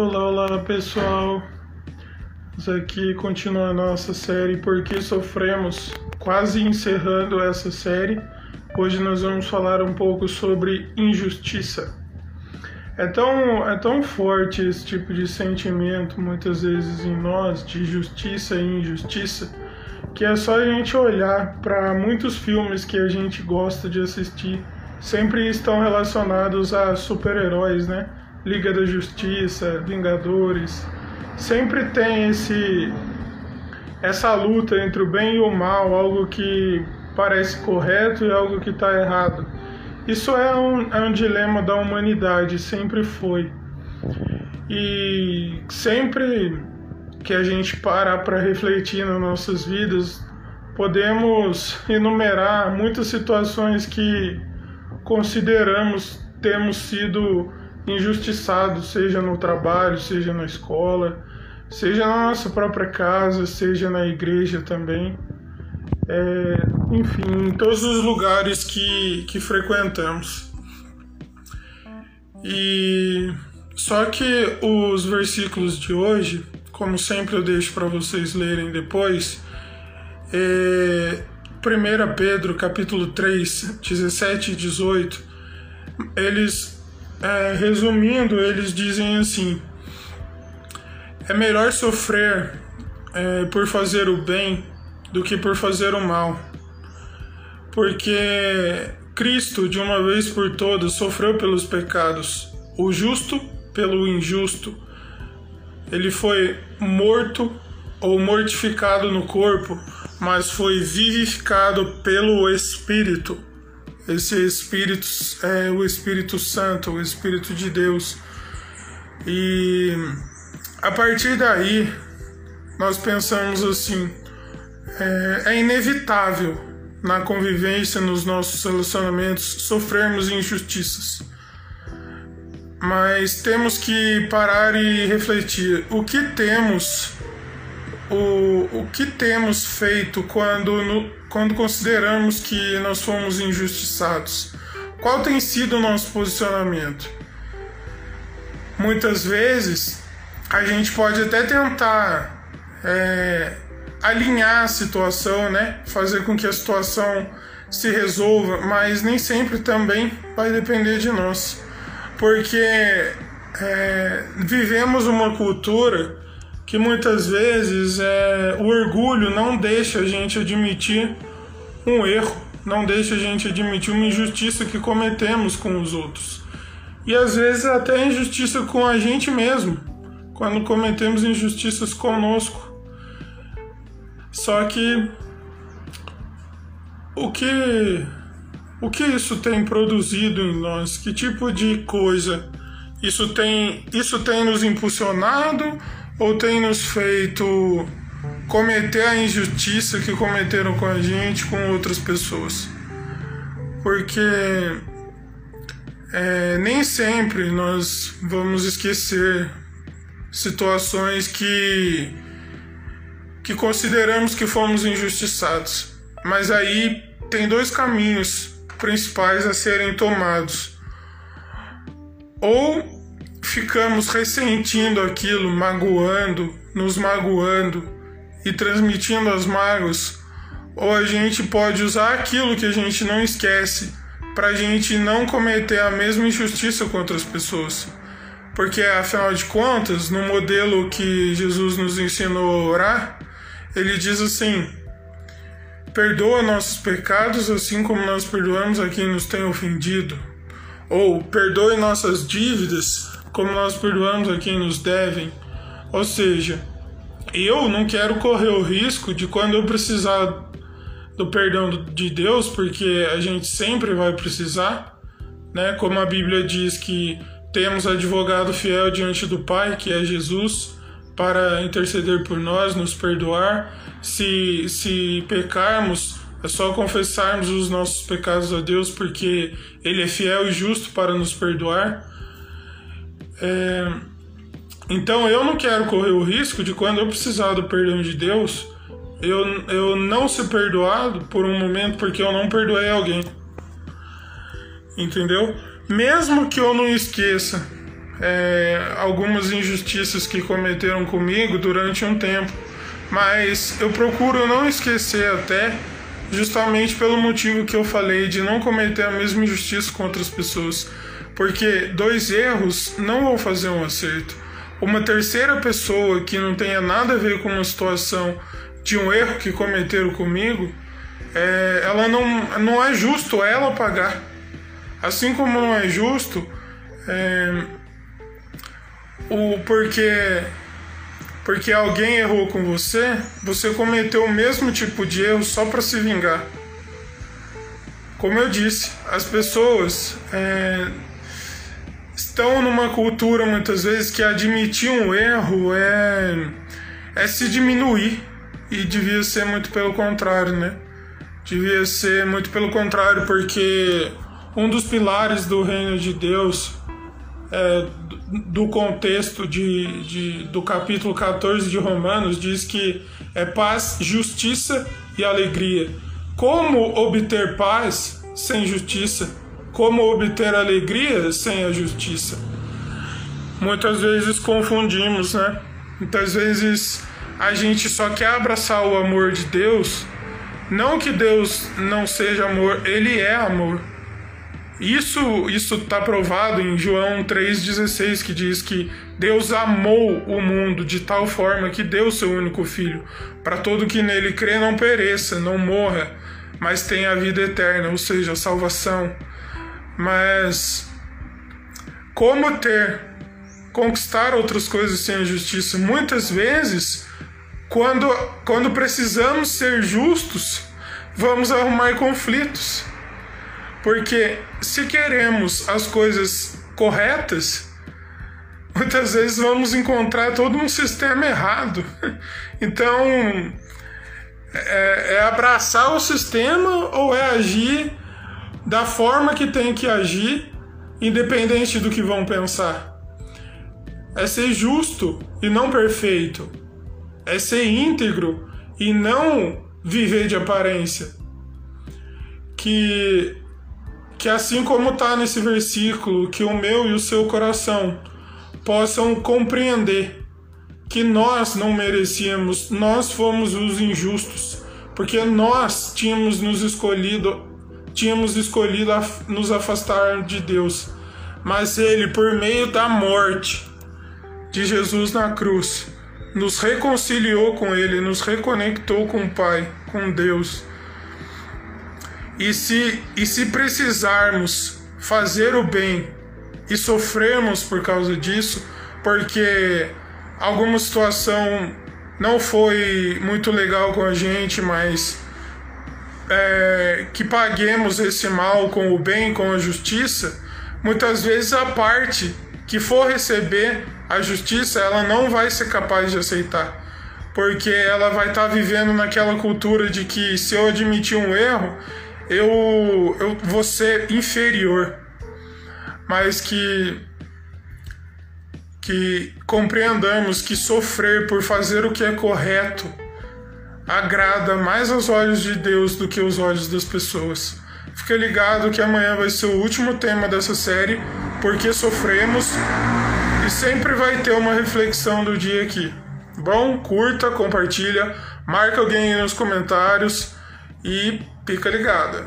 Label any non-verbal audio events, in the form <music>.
Olá, olá pessoal. Vamos aqui continuar a nossa série Por que Sofremos, quase encerrando essa série. Hoje nós vamos falar um pouco sobre injustiça. É tão, é tão forte esse tipo de sentimento, muitas vezes em nós, de justiça e injustiça, que é só a gente olhar para muitos filmes que a gente gosta de assistir, sempre estão relacionados a super-heróis, né? Liga da Justiça, Vingadores, sempre tem esse essa luta entre o bem e o mal, algo que parece correto e algo que está errado. Isso é um, é um dilema da humanidade, sempre foi. E sempre que a gente parar para refletir nas nossas vidas, podemos enumerar muitas situações que consideramos termos sido injustiçados, seja no trabalho, seja na escola, seja na nossa própria casa, seja na igreja também. É, enfim, em todos os lugares que, que frequentamos. E só que os versículos de hoje, como sempre eu deixo para vocês lerem depois, é 1 Pedro capítulo 3, 17 e 18, eles é, resumindo, eles dizem assim: é melhor sofrer é, por fazer o bem do que por fazer o mal, porque Cristo, de uma vez por todas, sofreu pelos pecados, o justo pelo injusto. Ele foi morto ou mortificado no corpo, mas foi vivificado pelo Espírito esse Espírito é o Espírito Santo, o Espírito de Deus. E a partir daí nós pensamos assim, é, é inevitável na convivência, nos nossos relacionamentos, sofrermos injustiças. Mas temos que parar e refletir o que temos, o, o que temos feito quando no, quando consideramos que nós fomos injustiçados? Qual tem sido o nosso posicionamento? Muitas vezes a gente pode até tentar é, alinhar a situação, né? Fazer com que a situação se resolva, mas nem sempre também vai depender de nós, porque é, vivemos uma cultura que muitas vezes é, o orgulho não deixa a gente admitir um erro, não deixa a gente admitir uma injustiça que cometemos com os outros. E às vezes até injustiça com a gente mesmo, quando cometemos injustiças conosco. Só que o que o que isso tem produzido em nós? Que tipo de coisa isso tem isso tem nos impulsionado ou tem nos feito cometer a injustiça que cometeram com a gente, com outras pessoas. Porque é, nem sempre nós vamos esquecer situações que, que consideramos que fomos injustiçados. Mas aí tem dois caminhos principais a serem tomados. Ou ficamos ressentindo aquilo, magoando, nos magoando e transmitindo as mágoas, ou a gente pode usar aquilo que a gente não esquece para a gente não cometer a mesma injustiça com outras pessoas. Porque afinal de contas, no modelo que Jesus nos ensinou a orar, ele diz assim: Perdoa nossos pecados assim como nós perdoamos a quem nos tem ofendido. Ou perdoe nossas dívidas como nós perdoamos a quem nos devem. Ou seja, eu não quero correr o risco de quando eu precisar do perdão de Deus, porque a gente sempre vai precisar, né? Como a Bíblia diz que temos advogado fiel diante do Pai, que é Jesus, para interceder por nós, nos perdoar. Se, se pecarmos, é só confessarmos os nossos pecados a Deus, porque Ele é fiel e justo para nos perdoar. É, então eu não quero correr o risco de quando eu precisar do perdão de Deus, eu, eu não ser perdoado por um momento porque eu não perdoei alguém. Entendeu? Mesmo que eu não esqueça é, algumas injustiças que cometeram comigo durante um tempo, mas eu procuro não esquecer até justamente pelo motivo que eu falei de não cometer a mesma injustiça com outras pessoas, porque dois erros não vão fazer um acerto. Uma terceira pessoa que não tenha nada a ver com uma situação de um erro que cometeram comigo, é, ela não, não é justo ela pagar. Assim como não é justo é, o porque porque alguém errou com você, você cometeu o mesmo tipo de erro só para se vingar. Como eu disse, as pessoas é, estão numa cultura muitas vezes que admitir um erro é, é se diminuir e devia ser muito pelo contrário, né? Devia ser muito pelo contrário, porque um dos pilares do reino de Deus é, do contexto de, de, do capítulo 14 de Romanos diz que é paz, justiça e alegria. Como obter paz sem justiça? Como obter alegria sem a justiça? Muitas vezes confundimos, né? Muitas vezes a gente só quer abraçar o amor de Deus. Não que Deus não seja amor, ele é amor. Isso isso está provado em João 3,16, que diz que Deus amou o mundo de tal forma que deu seu único filho, para todo que nele crê não pereça, não morra, mas tenha a vida eterna, ou seja, a salvação. Mas como ter, conquistar outras coisas sem a justiça? Muitas vezes, quando, quando precisamos ser justos, vamos arrumar conflitos porque se queremos as coisas corretas, muitas vezes vamos encontrar todo um sistema errado. <laughs> Então, é, é abraçar o sistema ou é agir da forma que tem que agir, independente do que vão pensar. É ser justo e não perfeito. É ser íntegro e não viver de aparência. Que que assim como está nesse versículo, que o meu e o seu coração possam compreender que nós não merecíamos, nós fomos os injustos, porque nós tínhamos nos escolhido, tínhamos escolhido nos afastar de Deus, mas ele por meio da morte de Jesus na cruz nos reconciliou com ele, nos reconectou com o Pai, com Deus. E se, e se precisarmos fazer o bem e sofrermos por causa disso, porque alguma situação não foi muito legal com a gente, mas é, que paguemos esse mal com o bem, com a justiça, muitas vezes a parte que for receber a justiça, ela não vai ser capaz de aceitar. Porque ela vai estar tá vivendo naquela cultura de que se eu admitir um erro, eu, eu vou ser inferior, mas que que compreendamos que sofrer por fazer o que é correto agrada mais aos olhos de Deus do que aos olhos das pessoas. Fica ligado que amanhã vai ser o último tema dessa série, porque sofremos, e sempre vai ter uma reflexão do dia aqui. Bom, curta, compartilha, marca alguém aí nos comentários e Fica ligada.